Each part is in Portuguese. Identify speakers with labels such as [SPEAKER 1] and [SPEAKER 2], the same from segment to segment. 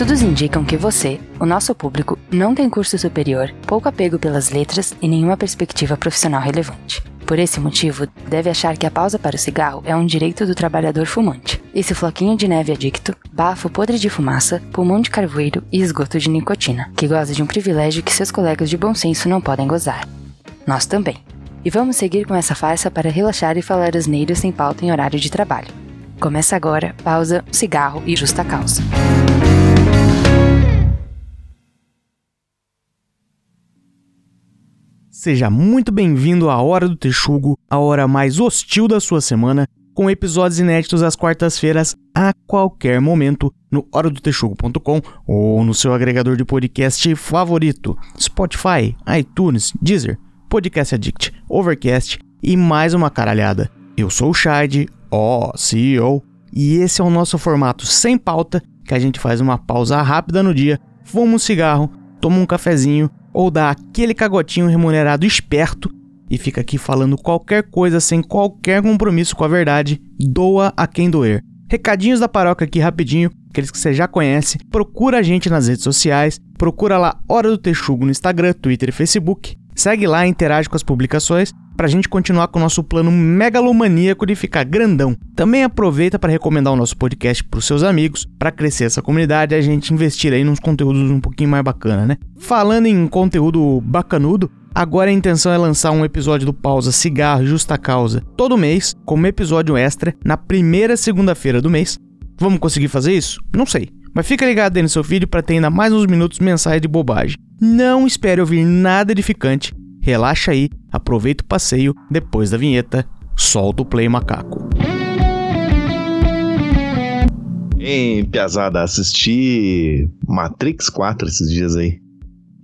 [SPEAKER 1] Estudos indicam que você, o nosso público, não tem curso superior, pouco apego pelas letras e nenhuma perspectiva profissional relevante. Por esse motivo, deve achar que a pausa para o cigarro é um direito do trabalhador fumante. Esse floquinho de neve adicto, bafo podre de fumaça, pulmão de carvoeiro e esgoto de nicotina, que goza de um privilégio que seus colegas de bom senso não podem gozar. Nós também. E vamos seguir com essa farsa para relaxar e falar asneiras sem pauta em horário de trabalho. Começa agora, pausa, cigarro e justa causa.
[SPEAKER 2] Seja muito bem-vindo à Hora do Texugo, a hora mais hostil da sua semana, com episódios inéditos às quartas-feiras a qualquer momento no horadotexugo.com ou no seu agregador de podcast favorito, Spotify, iTunes, Deezer, Podcast Addict, Overcast e mais uma caralhada. Eu sou o Shad, ó CEO, e esse é o nosso formato sem pauta, que a gente faz uma pausa rápida no dia, fuma um cigarro, toma um cafezinho ou dá aquele cagotinho remunerado esperto e fica aqui falando qualquer coisa sem qualquer compromisso com a verdade, doa a quem doer. Recadinhos da paróquia aqui rapidinho, aqueles que você já conhece. Procura a gente nas redes sociais, procura lá Hora do Texugo no Instagram, Twitter e Facebook. Segue lá interage com as publicações para a gente continuar com o nosso plano megalomaníaco de ficar grandão. Também aproveita para recomendar o nosso podcast para os seus amigos, para crescer essa comunidade e a gente investir aí nos conteúdos um pouquinho mais bacana, né? Falando em conteúdo bacanudo, Agora a intenção é lançar um episódio do Pausa Cigarro Justa Causa todo mês, como episódio extra, na primeira segunda-feira do mês. Vamos conseguir fazer isso? Não sei. Mas fica ligado aí no seu vídeo para ter ainda mais uns minutos mensais de bobagem. Não espere ouvir nada edificante. Relaxa aí, aproveita o passeio, depois da vinheta, solta o play macaco.
[SPEAKER 3] Hein, Piazada, assisti Matrix 4 esses dias aí.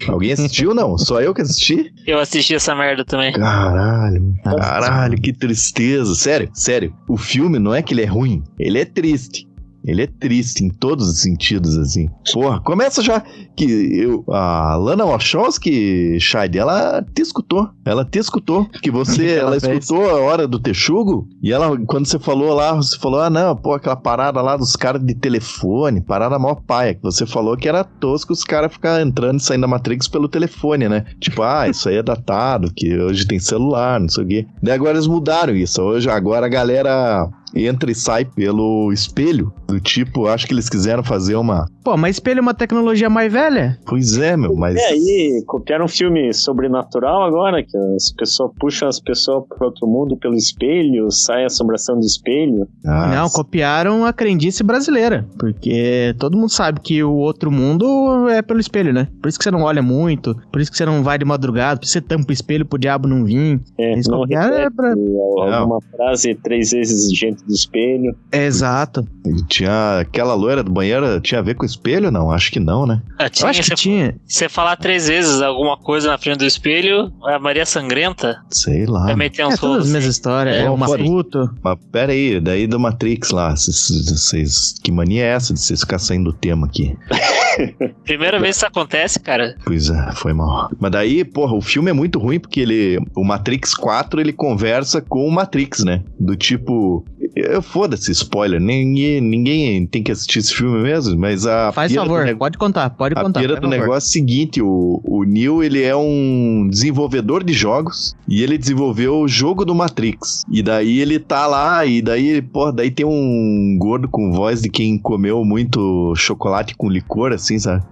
[SPEAKER 3] Alguém assistiu não? Só eu que assisti?
[SPEAKER 4] Eu assisti essa merda também.
[SPEAKER 3] Caralho, caralho, que tristeza. Sério, sério. O filme não é que ele é ruim, ele é triste. Ele é triste em todos os sentidos, assim. Porra, começa já que eu, a Lana Wachowski, Shade, ela te escutou. Ela te escutou. Que você, ela, ela escutou a hora do texugo e ela, quando você falou lá, você falou, ah, não, pô, aquela parada lá dos caras de telefone, parada maior paia, que você falou que era tosco os caras ficar entrando e saindo da Matrix pelo telefone, né? Tipo, ah, isso aí é datado, que hoje tem celular, não sei o quê. Daí agora eles mudaram isso. Hoje, agora a galera entra e sai pelo espelho. Do tipo, acho que eles quiseram fazer uma.
[SPEAKER 2] Pô, mas espelho é uma tecnologia mais velha?
[SPEAKER 3] Pois é, meu, mas.
[SPEAKER 5] É, aí, copiaram um filme sobrenatural agora, que as pessoas puxam as pessoas para outro mundo pelo espelho, sai a assombração do espelho.
[SPEAKER 2] Ah, Não, copiaram a crendice brasileira. Porque todo mundo sabe que o outro mundo é pelo espelho, né? Por isso que você não olha muito, por isso que você não vai de madrugada, por isso que você tampa o espelho pro diabo não vir.
[SPEAKER 5] É, Eles não copiaram é pra... alguma frase três vezes gente do espelho.
[SPEAKER 2] Exato.
[SPEAKER 3] E tinha aquela loira do banheiro, tinha a ver com o espelho? Não, acho que não, né?
[SPEAKER 4] Ah, tinha,
[SPEAKER 2] acho que
[SPEAKER 4] você,
[SPEAKER 2] tinha.
[SPEAKER 4] Você falar três vezes alguma coisa na frente do espelho, é a Maria Sangrenta.
[SPEAKER 3] Sei lá.
[SPEAKER 4] Também tem um
[SPEAKER 2] é todas as mesmas histórias. É, é o Matuto.
[SPEAKER 3] Mas pera aí, daí do Matrix lá, vocês, que mania é essa de vocês ficar saindo do tema aqui?
[SPEAKER 4] Primeira vez que isso acontece, cara.
[SPEAKER 3] Pois é, foi mal. Mas daí, porra, o filme é muito ruim porque ele, o Matrix 4, ele conversa com o Matrix, né? Do tipo, Foda-se, spoiler. Ninguém, ninguém tem que assistir esse filme mesmo, mas a.
[SPEAKER 2] Faz favor, pode contar, pode contar.
[SPEAKER 3] A pira do negócio é o seguinte: o, o Neil ele é um desenvolvedor de jogos e ele desenvolveu o jogo do Matrix. E daí ele tá lá, e daí, pô, daí tem um gordo com voz de quem comeu muito chocolate com licor, assim, sabe?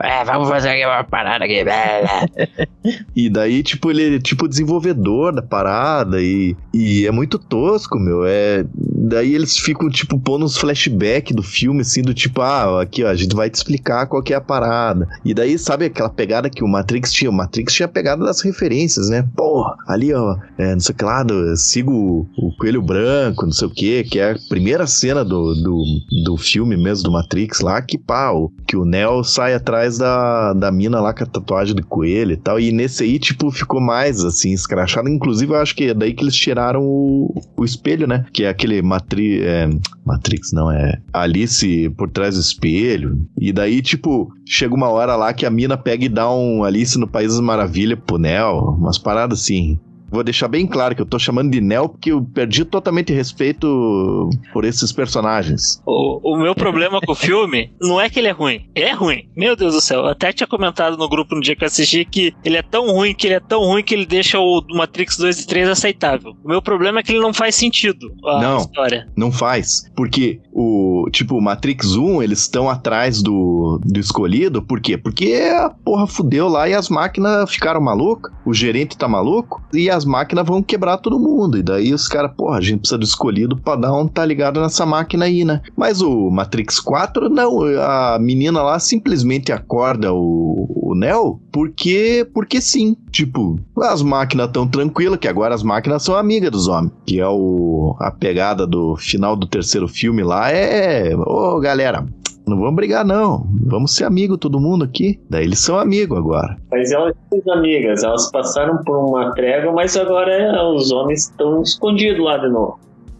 [SPEAKER 4] É, vamos fazer aqui uma parada aqui.
[SPEAKER 3] e daí, tipo, ele é tipo desenvolvedor da parada e, e é muito tosco, meu. É, daí eles ficam, tipo, pondo uns flashbacks do filme, assim, do tipo, ah, aqui, ó, a gente vai te explicar qual que é a parada. E daí, sabe aquela pegada que o Matrix tinha? O Matrix tinha a pegada das referências, né? Pô, ali, ó, é, não sei o que lá, do, sigo o Coelho Branco, não sei o que, que é a primeira cena do, do, do filme mesmo, do Matrix lá, que pau, que o Neo sai atrás da, da mina lá com a tatuagem do coelho e tal. E nesse aí, tipo, ficou mais assim, escrachado. Inclusive, eu acho que é daí que eles tiraram o, o espelho, né? Que é aquele Matri, é, Matrix, não, é Alice por trás do espelho. E daí, tipo, chega uma hora lá que a mina pega e dá um Alice no País das Maravilhas pro Neo. Umas paradas assim. Vou deixar bem claro que eu tô chamando de Neo porque eu perdi totalmente respeito por esses personagens.
[SPEAKER 4] O, o meu problema com o filme não é que ele é ruim. Ele é ruim. Meu Deus do céu. Eu até tinha comentado no grupo no dia que eu assisti que ele é tão ruim, que ele é tão ruim que ele deixa o Matrix 2 e 3 aceitável. O meu problema é que ele não faz sentido a
[SPEAKER 3] Não.
[SPEAKER 4] história.
[SPEAKER 3] Não faz. Porque o, tipo, o Matrix 1, eles estão atrás do, do escolhido. Por quê? Porque a porra fudeu lá e as máquinas ficaram malucas. O gerente tá maluco e as máquinas vão quebrar todo mundo. E daí os caras, porra, a gente precisa do escolhido pra dar um tá ligado nessa máquina aí, né? Mas o Matrix 4, não. A menina lá simplesmente acorda o, o Neo porque, porque sim. Tipo, as máquinas tão tranquilas, que agora as máquinas são amigas dos homens. Que é o, a pegada do final do terceiro filme lá. É. Ô, galera. Não vamos brigar, não. Vamos ser amigo todo mundo aqui. Daí eles são amigos agora.
[SPEAKER 5] Mas elas são amigas, elas passaram por uma trégua, mas agora os homens estão escondidos lá de novo.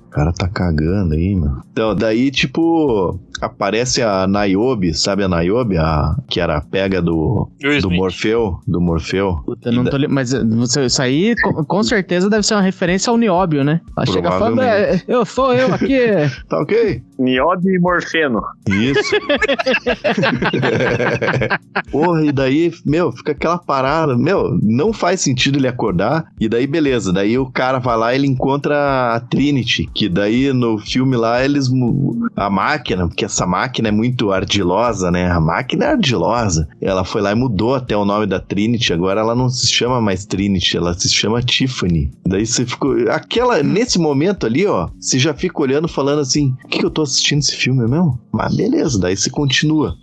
[SPEAKER 3] O cara tá cagando aí, mano. Então, daí, tipo, aparece a Niobe, sabe a Niobe? A, que era a pega do,
[SPEAKER 4] Will
[SPEAKER 3] do
[SPEAKER 4] Smith.
[SPEAKER 3] Morfeu. Do Morfeu.
[SPEAKER 2] Puta, não tô li... Mas você- isso aí com, com certeza deve ser uma referência ao Nióbio, né? Ela chega falando, é, eu sou eu aqui.
[SPEAKER 3] Tá ok?
[SPEAKER 5] Nióbio e Morfeno.
[SPEAKER 3] Isso. Porra, e daí, meu, fica aquela parada. Meu, não faz sentido ele acordar. E daí, beleza. Daí o cara vai lá e ele encontra a Trinity. Que daí no filme lá eles. A máquina, porque essa máquina é muito ardilosa, né? A máquina é ardilosa. Ela foi lá e mudou até o nome da Trinity. Agora ela não se chama mais Trinity, ela se chama Tiffany. Daí você ficou. Aquela, nesse momento ali, ó, você já fica olhando falando assim: o que, que eu tô assistindo esse filme mesmo? Mas beleza, daí você continua.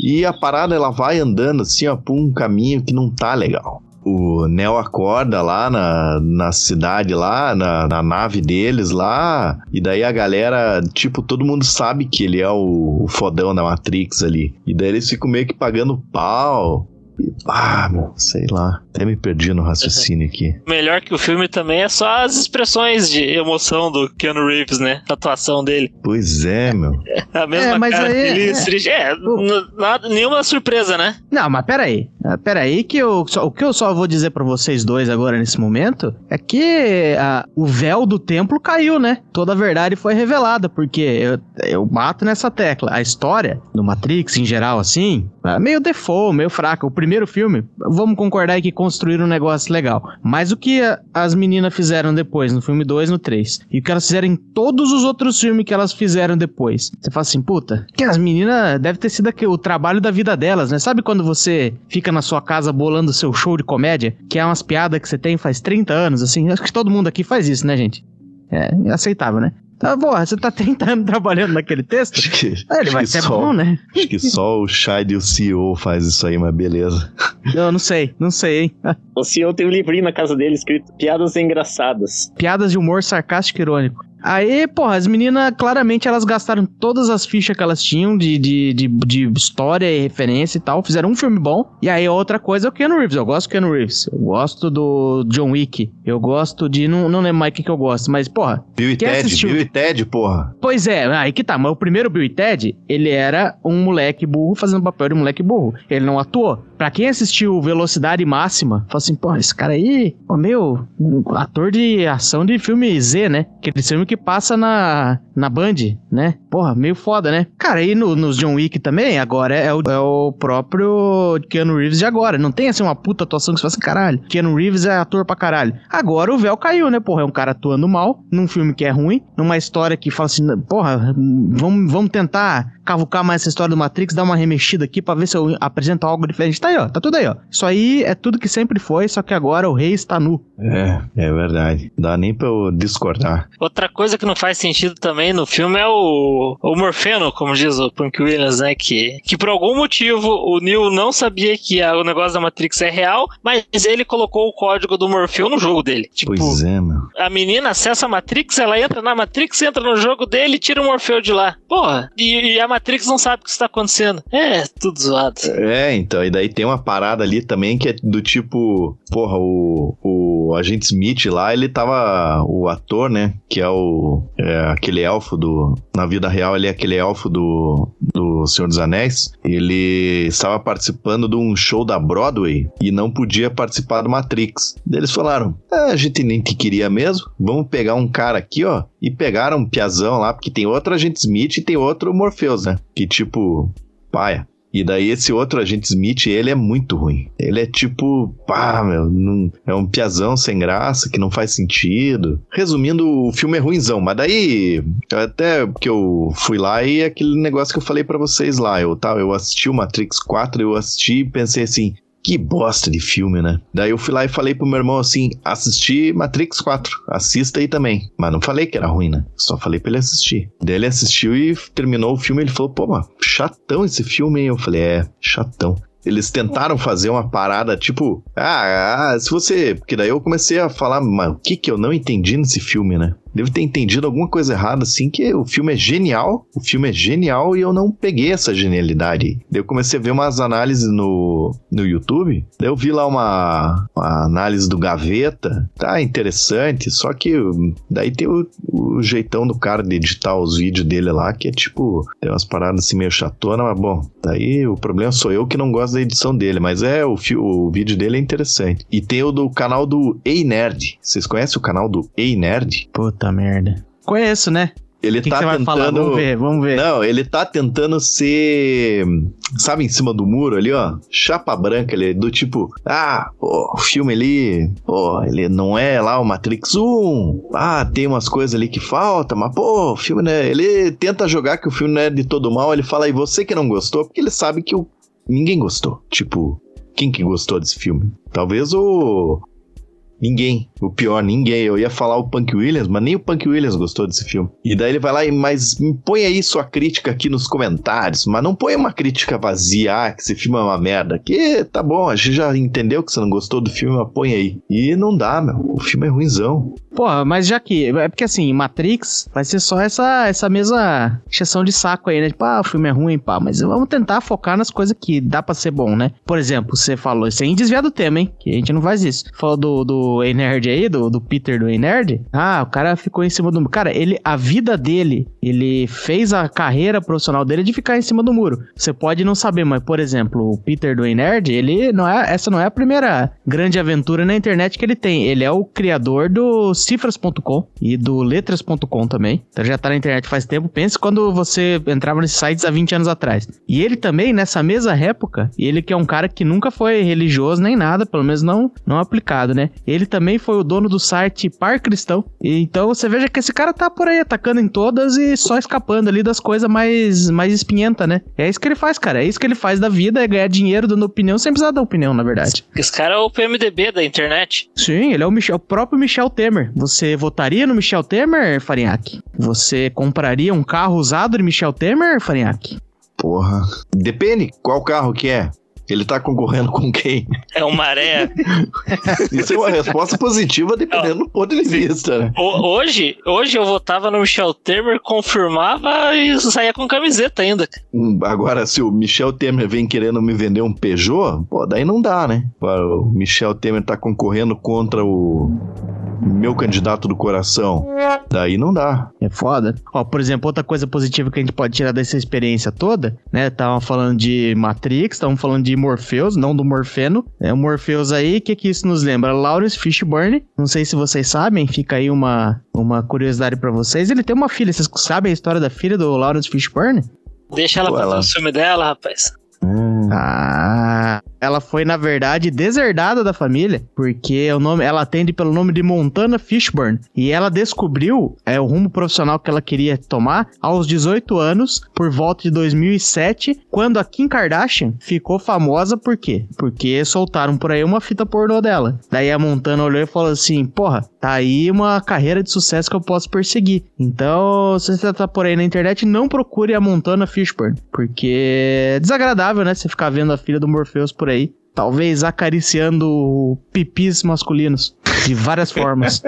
[SPEAKER 3] E a parada ela vai andando assim, ó, por um caminho que não tá legal. O Neo acorda lá na, na cidade, lá na, na nave deles lá, e daí a galera, tipo, todo mundo sabe que ele é o, o fodão da Matrix ali. E daí eles ficam meio que pagando pau. E, ah, meu, sei lá. Até me perdi no raciocínio aqui.
[SPEAKER 4] Melhor que o filme também é só as expressões de emoção do Keanu Reeves, né? A atuação dele.
[SPEAKER 3] Pois é, meu.
[SPEAKER 4] A mesma
[SPEAKER 2] É, mas
[SPEAKER 4] cara
[SPEAKER 2] aí-
[SPEAKER 4] feliz,
[SPEAKER 2] é.
[SPEAKER 4] É, n- nada, nenhuma surpresa, né?
[SPEAKER 2] Não, mas peraí. Ah, Peraí, que eu, só- o que eu só vou dizer pra vocês dois agora nesse momento é que ah, o véu do templo caiu, né? Toda a verdade foi revelada, porque eu, eu bato nessa tecla. A história do Matrix, em geral, assim, é meio default, meio fraca. O primeiro filme, vamos concordar aí que construíram um negócio legal. Mas o que a- as meninas fizeram depois, no filme 2 no 3, e o que elas fizeram em todos os outros filmes que elas fizeram depois, você fala assim, puta, que as meninas deve ter sido o trabalho da vida delas, né? Sabe quando você fica na sua casa bolando seu show de comédia, que é umas piadas que você tem faz 30 anos, assim? Acho que todo mundo aqui faz isso, né, gente? É aceitável, né? Tá, porra, você tá 30 anos trabalhando naquele texto?
[SPEAKER 3] Acho que,
[SPEAKER 2] Ah, Ele
[SPEAKER 3] acho
[SPEAKER 2] vai
[SPEAKER 3] que
[SPEAKER 2] ser
[SPEAKER 3] só-
[SPEAKER 2] bom, né?
[SPEAKER 3] Acho que só o Shide e o CEO faz isso aí, mas beleza.
[SPEAKER 2] Eu não sei, não sei, hein?
[SPEAKER 5] O senhor tem um livrinho na casa dele escrito Piadas Engraçadas.
[SPEAKER 2] Piadas de humor sarcástico e irônico. Aí, porra, as meninas, claramente, elas gastaram todas as fichas que elas tinham de, de, de, de história e referência e tal. Fizeram um filme bom. E aí, outra coisa é o Keanu Reeves. Eu gosto do Keanu Reeves. Eu gosto do John Wick. Eu gosto de... Não, não lembro mais o que que eu gosto. Mas, porra,
[SPEAKER 3] Bill e Ted,
[SPEAKER 2] assistiu?
[SPEAKER 3] Bill e Ted, porra.
[SPEAKER 2] Pois é, aí que tá. Mas o primeiro Bill e Ted, ele era um moleque burro fazendo papel de moleque burro. Ele não atuou. Pra quem assistiu Velocidade Máxima, fala assim, pô, esse cara aí, pô, meu, ator de ação de filme Z, né? Aquele filme que passa na, na Band, né? Porra, meio foda, né? Cara, aí no, nos John Wick também, agora é o, é o próprio Keanu Reeves de agora. Não tem assim uma puta atuação que você fala assim, caralho, Keanu Reeves é ator pra caralho. Agora o véu caiu, né? Porra, é um cara atuando mal, num filme que é ruim, numa história que fala assim, porra, vamos, vamos tentar cavucar mais essa história do Matrix, dar uma remexida aqui pra ver se eu apresento algo diferente. Tá aí, ó, tá tudo aí, ó. Isso aí é tudo que sempre foi, só que agora o rei está nu.
[SPEAKER 3] É, é verdade. Dá nem pra eu discordar.
[SPEAKER 4] Outra coisa que não faz sentido também no filme é o, o Morfeno, como diz o Punk Williams, né? Que, que por algum motivo o Neo não sabia que a- o negócio da Matrix é real, mas ele colocou o código do Morfeu no jogo dele. Tipo,
[SPEAKER 3] Pois é, meu.
[SPEAKER 4] a menina acessa a Matrix, ela entra na Matrix, entra no jogo dele e tira o Morfeu de lá. Porra, e, e a Matrix não sabe o que está acontecendo. É, tudo zoado.
[SPEAKER 3] É, então, e daí tem uma parada ali também que é do tipo, porra, o, o agente Smith lá, ele tava, o ator, né, que é o, é aquele elfo do, na vida real ele é aquele elfo do, do Senhor dos Anéis, ele estava participando de um show da Broadway e não podia participar do Matrix. Eles falaram, ah, a gente nem te queria mesmo, vamos pegar um cara aqui, ó, e pegaram um piazão lá, porque tem outro agente Smith e tem outro Morpheus, né, que tipo, paia. E daí esse outro agente Smith, ele é muito ruim. Ele é tipo, pá, meu, não, é um piazão sem graça, que não faz sentido. Resumindo, o filme é ruimzão, mas daí, até que eu fui lá e aquele negócio que eu falei para vocês lá, eu, tá, eu assisti o Matrix 4, eu assisti e pensei assim, que bosta de filme, né? Daí eu fui lá e falei pro meu irmão assim: assisti Matrix 4, assista aí também. Mas não falei que era ruim, né? Só falei pra ele assistir. Daí ele assistiu e terminou o filme. Ele falou: pô, mano, chatão esse filme? Eu falei: é, chatão. Eles tentaram fazer uma parada tipo, ah, ah, se você. Porque daí eu comecei a falar, mas o que que eu não entendi nesse filme, né? Devo ter entendido alguma coisa errada, assim, que o filme é genial, o filme é genial e eu não peguei essa genialidade. Daí eu comecei a ver umas análises no, no YouTube, daí eu vi lá uma, uma análise do Gaveta, tá interessante, só que daí tem o, o, jeitão do cara de editar os vídeos dele lá, que é tipo, tem umas paradas assim meio chatona, mas bom, daí o problema sou eu que não gosto da edição dele, mas é, o, o vídeo dele é interessante. E tem o do canal do Ei Nerd, vocês conhecem o canal do Ei Nerd?
[SPEAKER 2] Puta Puta merda. Conheço, né?
[SPEAKER 3] Ele
[SPEAKER 2] que
[SPEAKER 3] tá
[SPEAKER 2] que
[SPEAKER 3] tentando.
[SPEAKER 2] Falar? Vamos ver, vamos ver.
[SPEAKER 3] Não, ele tá tentando ser. Sabe, em cima do muro ali, ó? Chapa branca, ele é do tipo. Ah, o filme ali. Pô, ele não é lá o Matrix 1. Ah, tem umas coisas ali que falta, mas, pô, o filme, né? Ele tenta jogar que o filme não é de todo mal. Ele fala, e você que não gostou? Porque ele sabe que o... ninguém gostou. Tipo, quem que gostou desse filme? Talvez o. Ninguém. O pior, ninguém. Eu ia falar o Punk Williams, mas nem o Punk Williams gostou desse filme. E daí ele vai lá e, mas põe aí sua crítica aqui nos comentários, mas não põe uma crítica vazia, ah, que esse filme é uma merda. Que tá bom, a gente já entendeu que você não gostou do filme, mas põe aí. E não dá, meu. O filme é ruimzão.
[SPEAKER 2] Porra, mas já que. É porque assim, Matrix vai ser só essa, essa mesma exceção de saco aí, né? Tipo, ah, o filme é ruim, pá. Mas vamos tentar focar nas coisas que dá pra ser bom, né? Por exemplo, você falou, sem desviar do tema, hein? Que a gente não faz isso. Falou do, do E-Nerd aí, do, do Peter do E-Nerd. Ah, o cara ficou em cima do muro. Cara, ele, a vida dele, ele fez a carreira profissional dele de ficar em cima do muro. Você pode não saber, mas, por exemplo, o Peter do E-Nerd, ele não é. Essa não é a primeira grande aventura na internet que ele tem. Ele é o criador do cifras.com e do letras.com também. Então já tá na internet faz tempo. Pense quando você entrava nesses sites há 20 anos atrás. E ele também, nessa mesma época, ele que é um cara que nunca foi religioso nem nada, pelo menos não, não aplicado, né? Ele também foi o dono do site Par Cristão. E então você veja que esse cara tá por aí atacando em todas e só escapando ali das coisas mais, mais espinhenta, né? É isso que ele faz, cara. É isso que ele faz da vida, é ganhar dinheiro dando opinião sem precisar dar opinião, na verdade.
[SPEAKER 4] Esse cara é o PMDB da internet.
[SPEAKER 2] Sim, ele é o, Michel, o próprio Michel Temer. Você votaria no Michel Temer, Farinhaque? Você compraria um carro usado de Michel Temer, Farinhaque?
[SPEAKER 3] Porra. Depende qual carro que é. Ele tá concorrendo com quem?
[SPEAKER 4] É o Maré.
[SPEAKER 3] Isso é uma resposta positiva dependendo do ponto de vista. Né?
[SPEAKER 4] Hoje, hoje eu votava no Michel Temer, confirmava e saía com camiseta ainda.
[SPEAKER 3] Hum, agora, se o Michel Temer vem querendo me vender um Peugeot, pô, daí não dá, né? O Michel Temer tá concorrendo contra o meu candidato do coração. Daí não dá.
[SPEAKER 2] É foda. Ó, por exemplo, outra coisa positiva que a gente pode tirar dessa experiência toda, né? Tava falando de Matrix, estavam falando de Morpheus, não do Morfeno. É o Morpheus aí, o que que isso nos lembra? Lawrence Fishburne. Não sei se vocês sabem, fica aí uma, uma curiosidade para vocês. Ele tem uma filha, vocês sabem a história da filha do Lawrence Fishburne?
[SPEAKER 4] Deixa ela Pô, ela... o filme dela, rapaz.
[SPEAKER 2] Hum. Ah, ela foi na verdade deserdada da família, porque o nome, ela atende pelo nome de Montana Fishburne e ela descobriu é o rumo profissional que ela queria tomar aos 18 anos, por volta de 2007, quando a Kim Kardashian ficou famosa por quê? Porque soltaram por aí uma fita pornô dela. Daí a Montana olhou e falou assim: "Porra, tá aí uma carreira de sucesso que eu posso perseguir. Então, se você tá por aí na internet, não procure a Montana Fishburne, porque é desagradável, né, você ficar vendo a filha do Morpheus por aí, talvez acariciando pipis masculinos. De várias formas.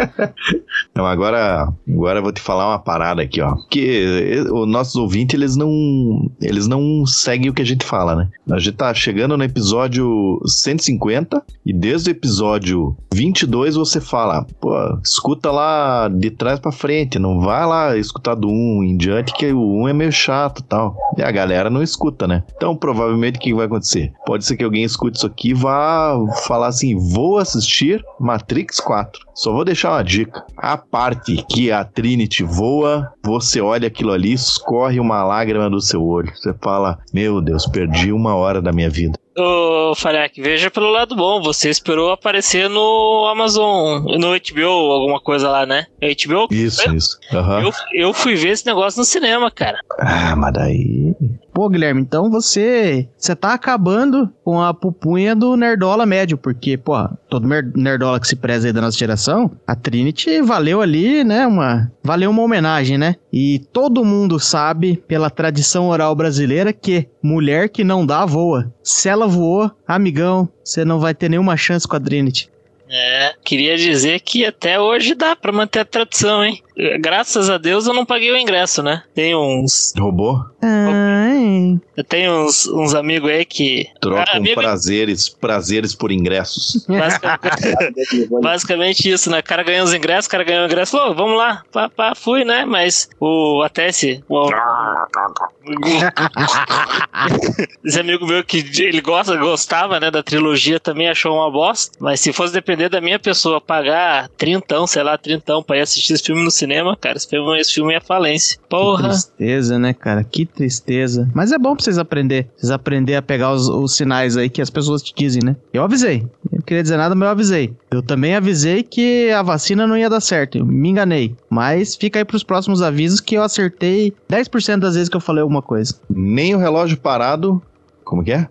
[SPEAKER 3] Não, agora, agora eu vou te falar uma parada aqui, ó. Que os nossos ouvintes, eles não, eles não seguem o que a gente fala, né? A gente tá chegando no episódio 150 e desde o episódio 22 você fala, pô, escuta lá de trás pra frente, não vai lá escutar do 1 em diante, que o 1 é meio chato tal. E a galera não escuta, né? Então, provavelmente, o que vai acontecer? Pode ser que alguém escute isso aqui e vá falar assim, vou assistir Matrix 4. Só vou deixar uma dica. A parte que a Trinity voa, você olha aquilo ali, escorre uma lágrima do seu olho. Você fala, meu Deus, perdi uma hora da minha vida.
[SPEAKER 4] Ô, Farek, veja pelo lado bom. Você esperou aparecer no Amazon, no HBO, alguma coisa lá, né? HBO?
[SPEAKER 3] Isso,
[SPEAKER 4] eu,
[SPEAKER 3] isso. Uhum.
[SPEAKER 4] Eu, eu fui ver esse negócio no cinema, cara.
[SPEAKER 3] Ah, mas daí.
[SPEAKER 2] Pô, Guilherme, então você você tá acabando com a pupunha do nerdola médio, porque, pô, todo nerdola que se preza aí da nossa geração, a Trinity valeu ali, né, uma valeu uma homenagem, né? E todo mundo sabe pela tradição oral brasileira que mulher que não dá voa. Se ela voou, amigão, você não vai ter nenhuma chance com a Trinity.
[SPEAKER 4] É, queria dizer que até hoje dá pra manter a tradição, hein? Graças a Deus eu não paguei o ingresso, né? Tem uns.
[SPEAKER 3] Roubou?
[SPEAKER 2] Ai.
[SPEAKER 4] Eu tenho uns, uns amigos aí que.
[SPEAKER 3] Trocam
[SPEAKER 4] Ah, amigo-
[SPEAKER 3] prazeres, prazeres por ingressos.
[SPEAKER 4] Basicamente, basicamente isso, né? O cara ganhou os ingressos, o cara ganhou o ingresso, falou, vamos lá, pá, pá, fui, né? Mas o até esse. o- esse amigo meu que ele gosta, gostava, né, da trilogia também achou uma bosta. Mas se fosse depender da minha pessoa pagar trintão, sei lá, trintão pra ir assistir esse filme no cinema, cara, esse filme, esse filme é falência.
[SPEAKER 2] Que
[SPEAKER 4] Porra.
[SPEAKER 2] tristeza, né, cara? Que tristeza. Mas é bom pra vocês aprender. Vocês aprender a pegar os, os sinais aí que as pessoas te dizem, né? Eu avisei. Eu não queria dizer nada, mas eu avisei. Eu também avisei que a vacina não ia dar certo. Eu me enganei. Mas fica aí pros próximos avisos que eu acertei 10% das vezes que eu falei alguma coisa.
[SPEAKER 3] Nem o relógio parado. Como que é?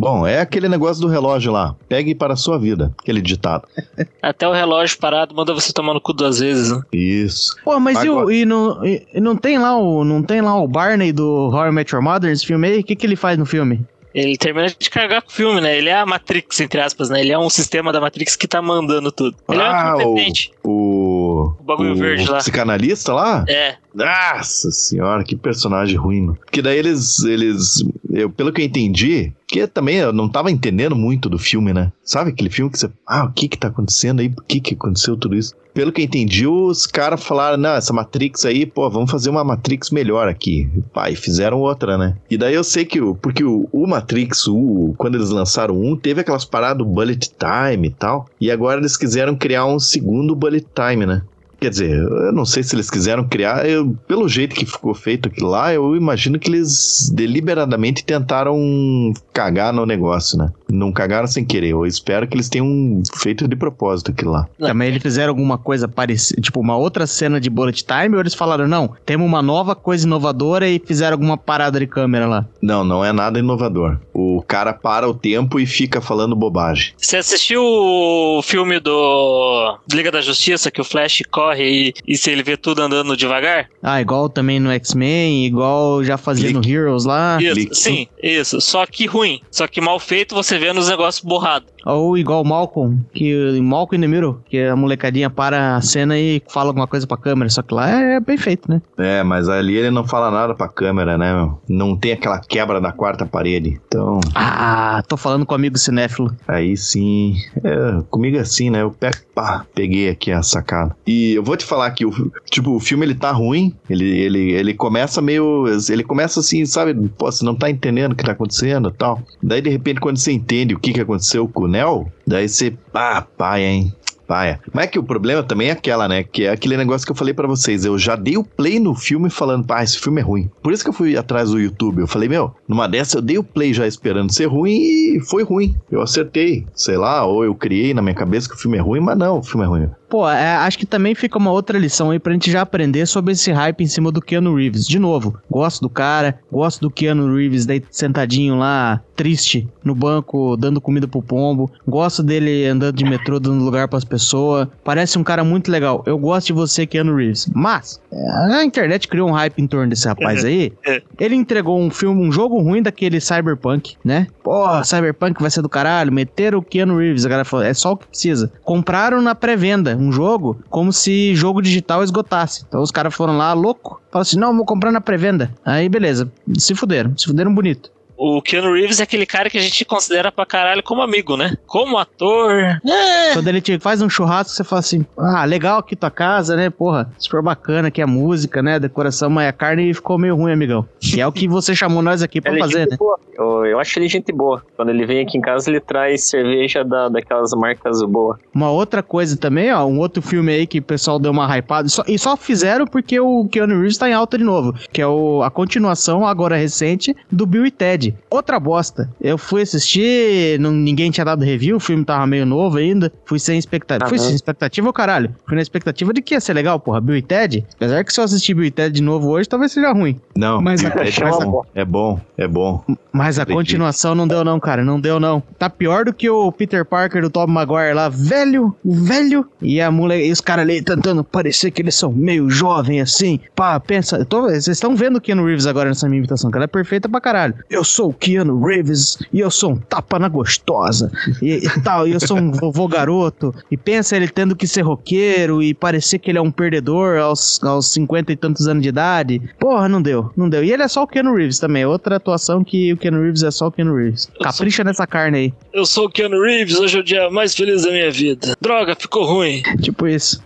[SPEAKER 3] Bom, é aquele negócio do relógio lá. Pegue para a sua vida. Aquele ditado.
[SPEAKER 4] Até o relógio parado manda você tomar no cu duas vezes, né?
[SPEAKER 3] Isso.
[SPEAKER 2] Pô, mas e, o-
[SPEAKER 3] Agora-
[SPEAKER 2] e não, e, não tem lá o não tem lá o Barney do I Met Your Mother nesse filme aí? O que, que ele faz no filme?
[SPEAKER 4] Ele termina de cagar com o filme, né? Ele é a Matrix, entre aspas, né? Ele é um sistema da Matrix que tá mandando tudo. Ele
[SPEAKER 3] Ah,
[SPEAKER 4] é
[SPEAKER 3] o-
[SPEAKER 4] um competente.
[SPEAKER 3] O.
[SPEAKER 4] O bagulho verde lá.
[SPEAKER 3] psicanalista lá?
[SPEAKER 4] É.
[SPEAKER 3] Nossa senhora, que personagem ruim, mano. Porque daí eles. eles eu, pelo que eu entendi, que também eu não tava entendendo muito do filme, né? Sabe aquele filme que você. Ah, o que que tá acontecendo aí? Por que que aconteceu tudo isso? Pelo que eu entendi, os caras falaram, não, essa Matrix aí, pô, vamos fazer uma Matrix melhor aqui. Pai, fizeram outra, né? E daí eu sei que. Porque o, o Matrix, o, quando eles lançaram um, teve aquelas paradas do Bullet Time e tal. E agora eles quiseram criar um segundo Bullet Time, né? Quer dizer, eu não sei se eles quiseram criar, eu- pelo jeito que ficou feito aquilo lá, eu imagino que eles deliberadamente tentaram cagar no negócio, né? Não cagaram sem querer. Eu espero que eles tenham feito de propósito aquilo lá.
[SPEAKER 4] Não.
[SPEAKER 2] Também eles fizeram alguma coisa parecida, tipo uma outra cena de bullet time, ou eles falaram, não, temos uma nova coisa inovadora e fizeram alguma parada de câmera lá.
[SPEAKER 3] Não, não é nada inovador. O cara para o tempo e fica falando bobagem.
[SPEAKER 4] Você assistiu o filme do Liga da Justiça, que o Flash corre e, e se ele vê tudo andando devagar?
[SPEAKER 2] Ah, igual também no X-Men, igual já fazia no Heroes lá,
[SPEAKER 4] Isso,
[SPEAKER 3] clique.
[SPEAKER 4] sim, isso. Só que ruim. Só que mal feito, você vê nos negócios borrados.
[SPEAKER 2] ou igual Malcolm, que Malcolm in the Mirror, que a molecadinha para a cena e fala alguma coisa pra câmera, só que lá é bem feito, né?
[SPEAKER 3] É, mas ali ele não fala nada pra câmera, né, meu? Não tem aquela quebra da quarta parede. Então,
[SPEAKER 2] Ah, tô falando com o amigo cinéfilo.
[SPEAKER 3] Aí sim. É, comigo é assim, né? Eu pego, pá, peguei aqui a sacada. E eu vou te falar que o, tipo, o filme ele tá ruim. Ele, ele, ele começa meio. Ele começa assim, sabe? Pô, você não tá entendendo o que tá acontecendo tal. Daí, de repente, quando você entende o que, que aconteceu com o Neo, daí você. Ah, pai, hein? Paia. Mas é que o problema também é aquela, né? Que é aquele negócio que eu falei pra vocês. Eu já dei o play no filme falando, pá, esse filme é ruim. Por isso que eu fui atrás do YouTube. Eu falei, meu, numa dessa eu dei o play já esperando ser ruim e foi ruim. Eu acertei. Sei lá, ou eu criei na minha cabeça que o filme é ruim, mas não, o filme é ruim.
[SPEAKER 2] Pô, é, acho que também fica uma outra lição aí pra gente já aprender sobre esse hype em cima do Keanu Reeves. De novo, gosto do cara, gosto do Keanu Reeves daí sentadinho lá, triste, no banco, dando comida pro pombo. Gosto dele andando de metrô, dando lugar pras pessoas. Parece um cara muito legal. Eu gosto de você, Keanu Reeves. Mas, é, a internet criou um hype em torno desse rapaz aí. Ele entregou um filme, um jogo ruim daquele Cyberpunk, né? Pô, Cyberpunk vai ser do caralho. Meteram o Keanu Reeves. A galera falou, é só o que precisa. Compraram na pré-venda um jogo como se jogo digital esgotasse. Então os caras foram lá, louco. Falaram assim, não, vou comprar na pré-venda. Aí beleza, se fuderam, se fuderam bonito.
[SPEAKER 4] O Keanu Reeves é aquele cara que a gente considera pra caralho como amigo, né? Como ator. É.
[SPEAKER 2] Quando ele te faz um churrasco, você fala assim: ah, legal aqui tua casa, né? Porra, super bacana aqui a música, né? A decoração, mas a carne ficou meio ruim, amigão. E é o que você chamou nós aqui pra
[SPEAKER 5] Ele é
[SPEAKER 2] fazer,
[SPEAKER 5] gente
[SPEAKER 2] né?
[SPEAKER 5] boa. Eu, eu acho ele gente boa. Quando ele vem aqui em casa, ele traz cerveja da, daquelas marcas boas.
[SPEAKER 2] Uma outra coisa também, ó, um outro filme aí que o pessoal deu uma hypada, e só, e só fizeram porque o Keanu Reeves tá em alta de novo, que é o, a continuação, agora recente, do Bill e Ted. Outra bosta. Eu fui assistir, não, ninguém tinha dado review, o filme tava meio novo ainda, fui sem expectativa. Fui sem expectativa, ô caralho. Fui na expectativa de que ia ser legal, porra, Bill e Ted. Apesar que se eu assistir Bill e Ted de novo hoje, talvez seja ruim.
[SPEAKER 3] Não,
[SPEAKER 2] Mas a-
[SPEAKER 3] é,
[SPEAKER 2] mas a-
[SPEAKER 3] bom, é bom, é bom.
[SPEAKER 2] Mas a continuação não deu não, cara, não deu não. Tá pior do que o Peter Parker do Tom Maguire lá, velho, velho. E a mulher, e os caras ali tentando parecer que eles são meio jovem assim. Pá, pensa, tô- vocês estão vendo o Keanu Reeves agora nessa minha imitação, que ela é perfeita pra caralho. Eu sou o Keanu Reeves e eu sou um tapa na gostosa e, e tal, e eu sou um vovô garoto. E pensa ele tendo que ser roqueiro e parecer que ele é um perdedor aos, aos 50 e tantos anos de idade. Porra, não deu, não deu. E ele é só o Keanu Reeves também, outra atuação que o Keanu Reeves é só o Keanu Reeves.
[SPEAKER 4] Eu
[SPEAKER 2] Capricha nessa carne aí,
[SPEAKER 4] Eu sou o Keanu Reeves, hoje é o dia mais feliz da minha vida. Droga, ficou ruim.
[SPEAKER 2] tipo isso.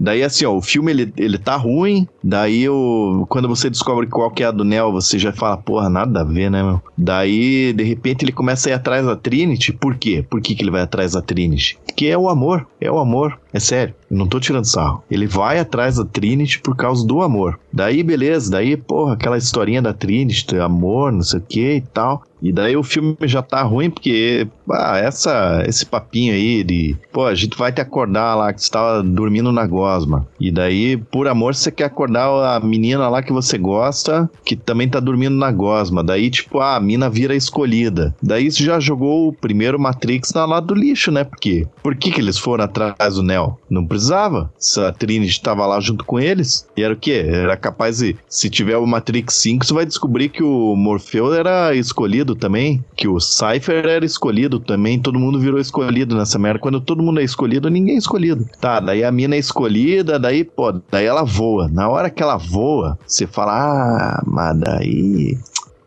[SPEAKER 3] Daí assim, ó, o filme ele, ele tá ruim, daí o, quando você descobre qual que é a do Neo, você já fala, porra, nada a ver, né, meu? Daí, de repente, ele começa a ir atrás da Trinity, por quê? Por que, que ele vai atrás da Trinity? Porque é o amor, é o amor, é sério, não tô tirando sarro. Ele vai atrás da Trinity por causa do amor. Daí, beleza, daí, porra, aquela historinha da Trinity, amor, não sei o que e tal. E daí o filme já tá ruim, porque, ah, essa, esse papinho aí de, pô, a gente vai te acordar lá que você tava dormindo na gosma. E daí, por amor, você quer acordar a menina lá que você gosta, que também tá dormindo na gosma. Daí, tipo, ah, a mina vira escolhida. Daí você já jogou o primeiro Matrix na lado do lixo, né? Porque, por que que eles foram atrás do Neo? Não precisava. A Trinity tava lá junto com eles, e era o quê? Era capaz de, se tiver o Matrix 5, você vai descobrir que o Morfeu era escolhido também, que o Cypher era escolhido também, todo mundo virou escolhido nessa merda. Quando todo mundo é escolhido, ninguém é escolhido. Tá, daí a mina é escolhida, daí, pô, daí ela voa. Na hora que ela voa, você fala, ah, mas daí.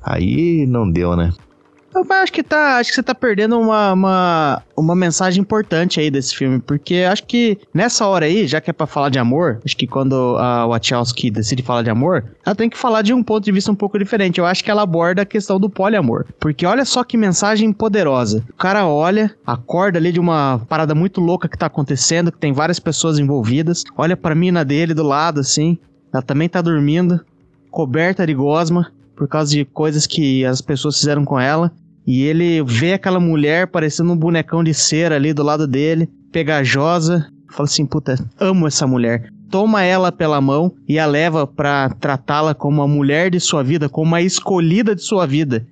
[SPEAKER 3] Aí não deu, né?
[SPEAKER 2] Eu acho que tá, acho que você tá perdendo uma, uma, uma mensagem importante aí desse filme, porque acho que nessa hora aí, já que é pra falar de amor, acho que quando a Wachowski decide falar de amor, ela tem que falar de um ponto de vista um pouco diferente. Eu acho que ela aborda a questão do poliamor, porque olha só que mensagem poderosa. O cara olha, acorda ali de uma parada muito louca que tá acontecendo, que tem várias pessoas envolvidas, olha pra mina dele do lado assim, ela também tá dormindo, coberta de gosma, por causa de coisas que as pessoas fizeram com ela. E ele vê aquela mulher parecendo um bonecão de cera ali do lado dele, pegajosa. Fala assim: puta, amo essa mulher. Toma ela pela mão e a leva pra tratá-la como a mulher de sua vida, como a escolhida de sua vida.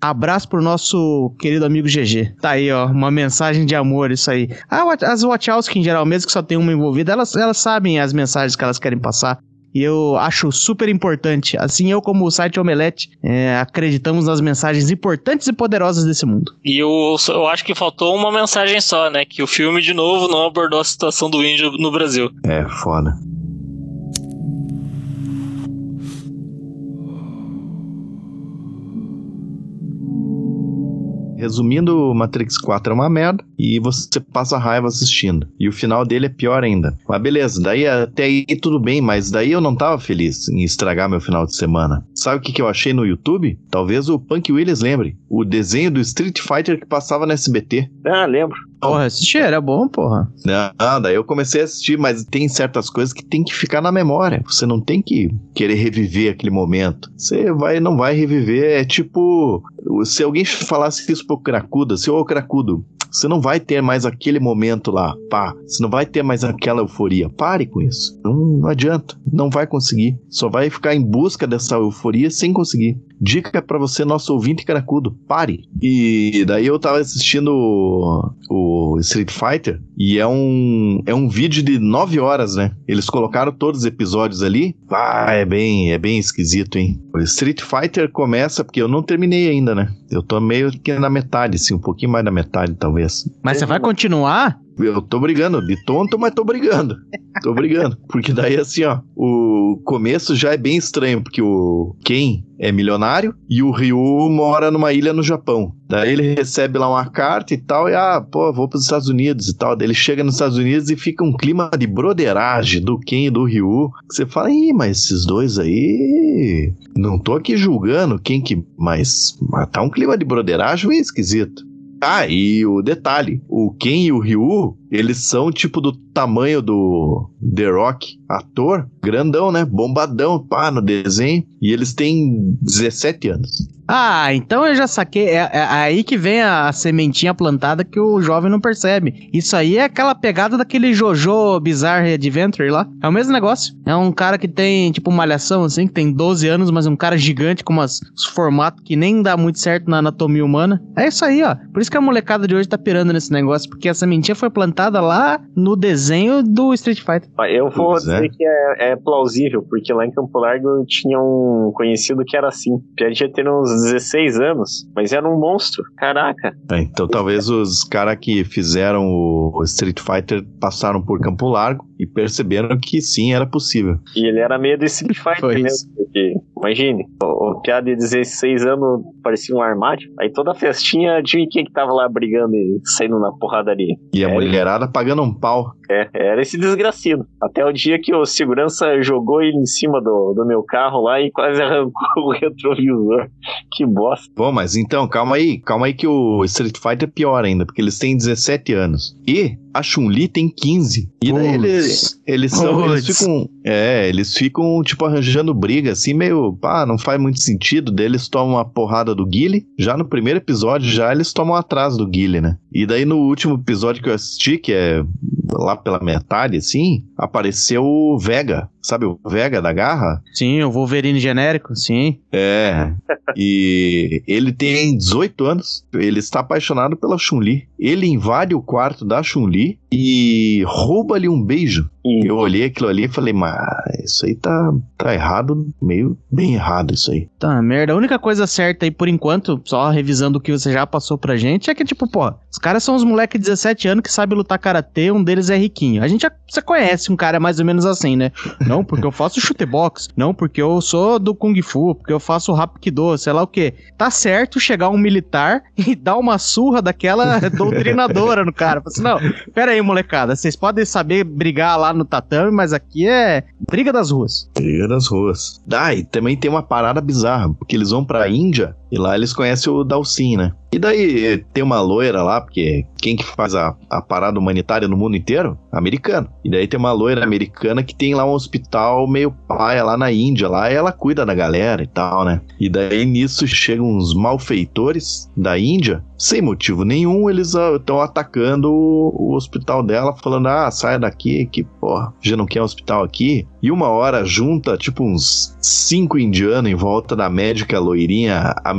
[SPEAKER 2] Abraço pro nosso querido amigo GG. Tá aí, ó, uma mensagem de amor, isso aí. Ah, As Wachowski, em geral, mesmo que só tem uma envolvida, elas, elas sabem as mensagens que elas querem passar. E eu acho super importante. Assim, eu, como o site Omelete, é, acreditamos nas mensagens importantes e poderosas desse mundo.
[SPEAKER 4] E eu, eu acho que faltou uma mensagem só, né? Que o filme, de novo, não abordou a situação do índio no Brasil.
[SPEAKER 3] É, foda. Resumindo, o Matrix 4 é uma merda e você passa raiva assistindo. E o final dele é pior ainda. Mas beleza, daí até aí tudo bem, mas daí eu não tava feliz em estragar meu final de semana. Sabe o que, que eu achei no YouTube? Talvez o Punk Williams lembre. O desenho do Street Fighter que passava no SBT.
[SPEAKER 5] Ah, lembro.
[SPEAKER 2] Porra, assistir era bom, porra.
[SPEAKER 3] Ah, daí eu comecei a assistir, mas tem certas coisas que tem que ficar na memória. Você não tem que querer reviver aquele momento. Você vai, não vai reviver. É tipo, se alguém falasse isso pro Cracuda, seu ô Cracudo, Você não vai ter mais aquele momento lá, pá. Você não vai ter mais aquela euforia. Pare com isso. Não, não adianta. Não vai conseguir. Só vai ficar em busca dessa euforia sem conseguir. Dica para você, nosso ouvinte caracudo, pare. E daí eu tava assistindo o, o Street Fighter e é um é um vídeo de 9 horas, né? Eles colocaram todos os episódios ali. Ah, é bem, é bem esquisito, hein? O Street Fighter começa porque eu não terminei ainda, né? Eu tô meio que na metade, assim, um pouquinho mais da metade, talvez.
[SPEAKER 2] Mas você vai continuar?
[SPEAKER 3] Eu tô brigando, de tonto, mas tô brigando. Tô brigando. Porque daí, assim, ó, o começo já é bem estranho, porque o Ken é milionário e o Ryu mora numa ilha no Japão. Daí ele recebe lá uma carta e tal, e ah, pô, vou pros Estados Unidos e tal. Daí ele chega nos Estados Unidos e fica um clima de broderagem do Ken e do Ryu. Que você fala, ih, mas esses dois aí. Não tô aqui julgando quem que. Mas, mas tá um clima de broderagem meio esquisito. Ah, e o detalhe: o Ken e o Ryu, eles são tipo do tamanho do The Rock, ator, grandão, né? Bombadão, pá, no desenho. E eles têm 17 anos.
[SPEAKER 2] Ah, então eu já saquei. É, é aí que vem a, a, sementinha plantada que o jovem não percebe. Isso aí é aquela pegada daquele Jojo Bizarre Adventure lá. É o mesmo negócio. É um cara que tem, tipo, malhação, assim, que tem 12 anos, mas é um cara gigante com umas, uns formatos que nem dá muito certo na anatomia humana. É isso aí, ó. Por isso que a molecada de hoje tá pirando nesse negócio, porque a sementinha foi plantada lá no desenho do Street Fighter.
[SPEAKER 5] Eu vou pois dizer é. que é, é, plausível, porque lá em Campo Largo eu tinha um conhecido que era assim. Podia ter uns 16 anos, mas era um monstro. Caraca.
[SPEAKER 3] É, então talvez os caras que fizeram o Street Fighter passaram por Campo Largo e perceberam que sim, era possível.
[SPEAKER 5] E ele era meio desse Street Fighter mesmo, porque, imagine, o, o piada de 16 anos parecia um armário, aí toda a festinha tinha quem que tava lá brigando e saindo na porradaria.
[SPEAKER 3] E a é, mulherada pagando um pau.
[SPEAKER 5] É, era esse desgracido. Até o dia que o segurança jogou ele em cima do, do meu carro lá e quase arrancou o retrovisor. Que bosta.
[SPEAKER 3] Bom, mas então, calma aí, calma aí que o Street Fighter é pior ainda, porque eles têm 17 anos. E a Chun-Li tem 15. E daí eles, eles são. Eles ficam. É, eles ficam, tipo, arranjando briga, assim, meio. Pá, não faz muito sentido. Daí eles tomam uma porrada do Guile. Já no primeiro episódio, já eles tomam atrás do Guile, né? E daí no último episódio que eu assisti, que é lá pela metade, assim, apareceu o Vega. Sabe o Vega da Garra?
[SPEAKER 2] Sim, o Wolverine genérico, sim.
[SPEAKER 3] É. E ele tem 18 anos. Ele está apaixonado pela Chun-Li. Ele invade o quarto da Chun-Li e rouba-lhe um beijo. Eu olhei aquilo ali e falei, mas isso aí tá, tá errado, meio bem errado isso aí.
[SPEAKER 2] Tá, merda. A única coisa certa aí, por enquanto, só revisando o que você já passou pra gente, é que, tipo, pô, os caras são os moleques de 17 anos que sabem lutar karatê, um deles é riquinho. A gente já você conhece um cara mais ou menos assim, né? Não porque eu faço chute box, não porque eu sou do Kung Fu, porque eu faço Rapido, sei lá o quê. Tá certo chegar um militar e dar uma surra daquela doutrinadora no cara. Assim, não, pera aí, molecada, vocês podem saber brigar lá no tatame, mas aqui é briga das ruas.
[SPEAKER 3] Briga das ruas. Ah, e também tem uma parada bizarra, porque eles vão pra Índia e lá eles conhecem o Dalsin, né? E daí tem uma loira lá, porque quem que faz a, a parada humanitária no mundo inteiro? Americano. E daí tem uma loira americana que tem lá um hospital meio paia lá na Índia, lá e ela cuida da galera e tal, né? E daí nisso chegam uns malfeitores da Índia, sem motivo nenhum, eles estão atacando o, o, hospital dela, falando: ah, sai daqui, que porra, já não quer hospital aqui. E uma hora junta, tipo, uns cinco indianos em volta da médica loirinha americana.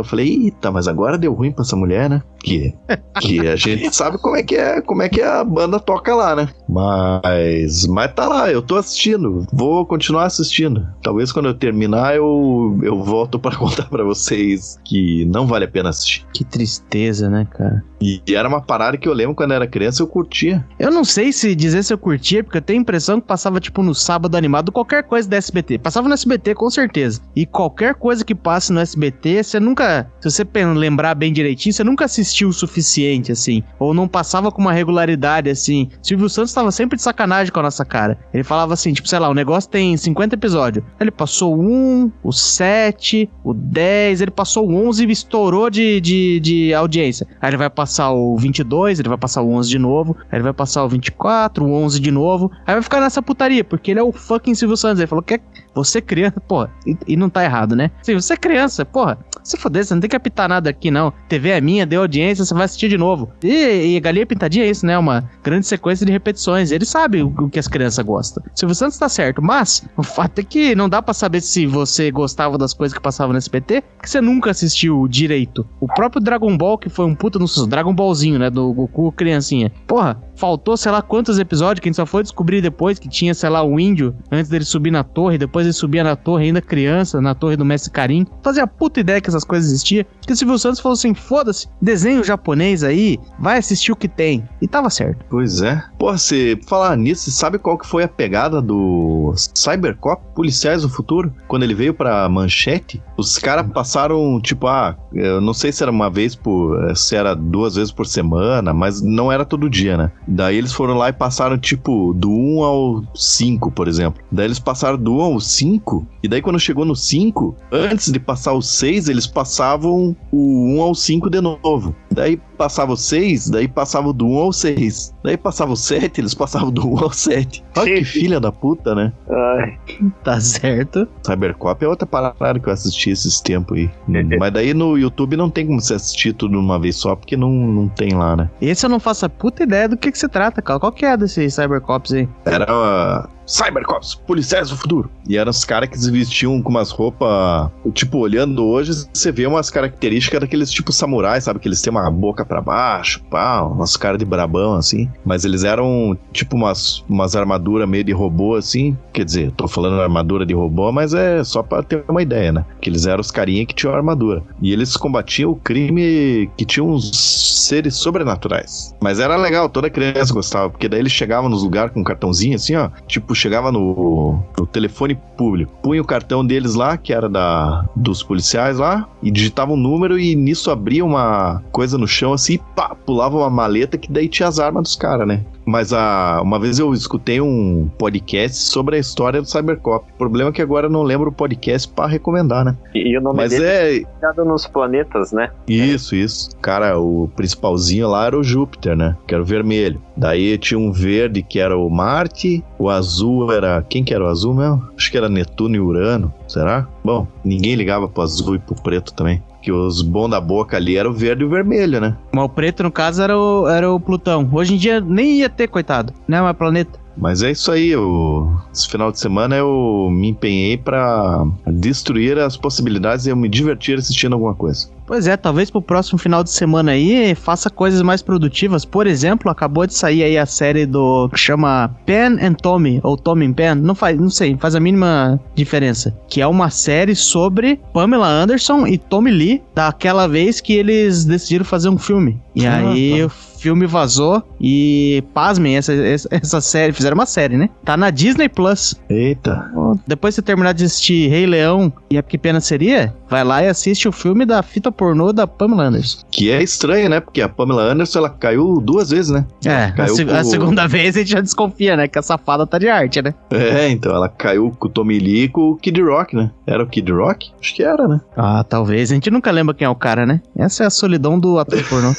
[SPEAKER 3] Eu falei, eita, mas agora deu ruim pra essa mulher, né? Que, que a gente sabe como é que é, como é que a banda toca lá, né? Mas, mas tá lá, eu tô assistindo, vou continuar assistindo. Talvez quando eu terminar eu, eu volto para contar para vocês que não vale a pena assistir.
[SPEAKER 2] Que tristeza, né, cara?
[SPEAKER 3] E era uma parada que eu lembro quando era criança eu curtia.
[SPEAKER 2] Eu não sei se dizer se eu curtia, porque eu tenho a impressão que passava tipo no sábado animado qualquer coisa da SBT. Passava no SBT com certeza. E qualquer coisa que passe no SBT, você nunca, se você lembrar bem direitinho, você nunca assistiu o suficiente assim, ou não passava com uma regularidade assim. Silvio Santos tava sempre de sacanagem com a nossa cara. Ele falava assim, tipo, sei lá, o negócio tem 50 episódios. Ele passou 1, o 7, o 10, ele passou o 11 e estourou de, de, de audiência. Aí ele vai passar passar o 22, ele vai passar o 11 de novo, aí ele vai passar o 24, o 11 de novo, aí vai ficar nessa putaria, porque ele é o fucking Silvio Santos. Ele falou que é você criança, porra, e, e, não tá errado, né? Se você é criança, porra, se foder, você não tem que apitar nada aqui, não. TV é minha, deu audiência audiência, você vai assistir de novo. E, e Galinha Pintadinha é isso, né? Uma grande sequência de repetições. Ele sabe o, o que as crianças gostam. Silvio Santos tá certo, mas o fato é que não dá para saber se você gostava das coisas que passavam no SBT, que você nunca assistiu direito. O próprio Dragon Ball, que foi um puta no Dragon Ballzinho, né? Do Goku criancinha. Porra, faltou sei lá quantos episódios que a gente só foi descobrir depois que tinha, sei lá, o um índio antes dele subir na torre, depois ele subia na torre ainda criança, na torre do Mestre Karim. Fazia puta ideia que essas coisas existiam. Porque o Silvio Santos falou assim: foda-se, desenho japonês aí, vai assistir o que tem. E tava certo.
[SPEAKER 3] Pois é. Pô, você falar nisso, sabe qual que foi a pegada do Cybercop, Policiais do Futuro? Quando ele veio pra manchete, os caras passaram, tipo, ah, eu não sei se era uma vez por. se era duas vezes por semana, mas não era todo dia, né? Daí eles foram lá e passaram, tipo, do 1 ao 5, por exemplo. Daí eles passaram do 1 ao 5, e daí quando chegou no 5, antes de passar o 6, eles passavam o 1 ao 5 de novo. Daí passava o 6, daí passava do 1 ao 6. Daí passava o 7, eles passavam do 1 ao 7. Olha que filha da puta, né?
[SPEAKER 5] Ai.
[SPEAKER 2] Tá certo.
[SPEAKER 3] Cybercop é outra parada que eu assisti esses tempos aí. Mas daí no YouTube não tem como você assistir tudo de uma vez só, porque não, não tem lá, né?
[SPEAKER 2] Esse eu não faço a puta ideia do que, que se trata, cara. Qual que é desse Cybercops aí?
[SPEAKER 3] Era Cybercops, policiais do futuro. E eram os caras que se vestiam com umas roupas. Tipo, olhando hoje, você vê umas características daqueles tipo samurais, sabe? Que eles têm uma boca para baixo, pá, umas caras de brabão, assim. Mas eles eram tipo umas, umas armaduras meio de robô, assim. Quer dizer, tô falando armadura de robô, mas é só pra ter uma ideia, né? Que eles eram os carinha que tinham armadura. E eles combatiam o crime que tinha uns seres sobrenaturais. Mas era legal, toda criança gostava, porque daí eles chegavam nos lugares com um cartãozinho assim, ó. Tipo, chegava no, no, telefone público, punha o cartão deles lá, que era da dos policiais lá, e digitava um número e nisso abria uma coisa no chão assim, pá, pulava uma maleta que daí tinha as armas dos caras, né? Mas a, uma vez eu escutei um podcast sobre a história do Cybercop. O problema é que agora eu não lembro o podcast para recomendar, né?
[SPEAKER 5] E, e o nome
[SPEAKER 3] Mas
[SPEAKER 5] dele
[SPEAKER 3] é
[SPEAKER 5] nos planetas, né?
[SPEAKER 3] Isso, isso. Cara, o principalzinho lá era o Júpiter, né? Que era o vermelho. Daí tinha um verde que era o Marte, o azul era. Quem que era o azul mesmo? Acho que era Netuno e Urano. Será? Bom, ninguém ligava pro azul e pro preto também que os bons da boca ali era o verde e o vermelho, né?
[SPEAKER 2] Mas o preto, no caso, era o, era o Plutão. Hoje em dia nem ia ter, coitado. Não é mais planeta.
[SPEAKER 3] Mas é isso aí, o... esse final de semana eu me empenhei para destruir as possibilidades e eu me divertir assistindo alguma coisa.
[SPEAKER 2] Pois é, talvez pro próximo final de semana aí faça coisas mais produtivas. Por exemplo, acabou de sair aí a série do que chama Pen and Tommy ou Tommy and Pen, não faz, não sei, faz a mínima diferença, que é uma série sobre Pamela Anderson e Tommy Lee, daquela vez que eles decidiram fazer um filme. E ah, aí tá filme vazou e, pasmem, essa, essa série, fizeram uma série, né? Tá na Disney Plus.
[SPEAKER 3] Eita.
[SPEAKER 2] Depois de você terminar de assistir Rei Leão e A Que Pena Seria, vai lá e assiste o filme da fita pornô da Pamela Anderson.
[SPEAKER 3] Que é estranho, né? Porque a Pamela Anderson, ela caiu duas vezes, né?
[SPEAKER 2] É, a, se, a, segunda vez a gente já desconfia, né? Que a safada tá de arte, né?
[SPEAKER 3] É, então ela caiu com o Tommy Lee e com o Kid Rock, né? Era o Kid Rock? Acho que era, né?
[SPEAKER 2] Ah, talvez. A gente nunca lembra quem é o cara, né? Essa é a solidão do ator pornô.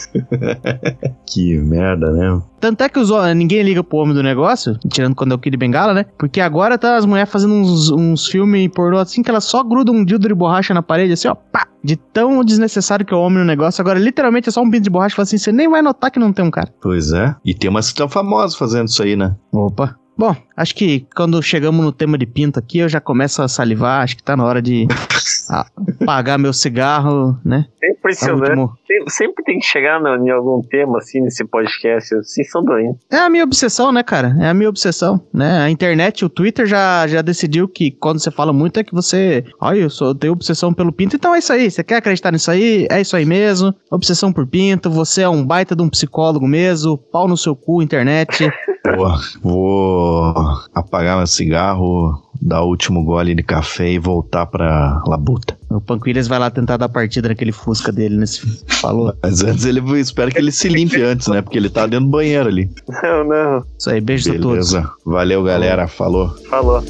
[SPEAKER 3] que merda, né?
[SPEAKER 2] Tanto é que os, ninguém liga pro homem do negócio, tirando quando é o Kid Bengala, né? Porque agora tá as mulheres fazendo uns, uns filmes pornô assim que elas só grudam um dildo de borracha na parede, assim, ó, pá! De tão desnecessário que é o homem no negócio. Agora, literalmente, é só um pinto de borracha e fala assim: você nem vai notar que não tem um cara.
[SPEAKER 3] Pois é. E tem umas que estão famosas fazendo isso aí, né?
[SPEAKER 2] Opa. Bom, acho que quando chegamos no tema de pinto aqui, eu já começo a salivar. Acho que tá na hora de apagar meu cigarro, né?
[SPEAKER 5] É impressionante. Tá sempre tem que chegar no, em algum tema assim nesse podcast. Vocês são doentes.
[SPEAKER 2] É a minha obsessão, né, cara? É a minha obsessão, né? A internet, o Twitter já, já decidiu que quando você fala muito é que você. Olha, eu sou, tenho obsessão pelo pinto, então é isso aí. Você quer acreditar nisso aí? É isso aí mesmo. Obsessão por pinto, você é um baita de um psicólogo mesmo. Pau no seu cu, internet.
[SPEAKER 3] Pô, vou apagar meu cigarro, dar o último gole de café e voltar pra labuta.
[SPEAKER 2] O Panquilhas vai lá tentar dar partida naquele Fusca dele nesse. Falou.
[SPEAKER 3] Mas antes ele espera que ele se limpe antes, né? Porque ele tá dentro do banheiro ali.
[SPEAKER 5] Não, não.
[SPEAKER 2] Isso aí, beijos
[SPEAKER 3] Beleza. a todos. Valeu, galera. Falou.
[SPEAKER 5] Falou.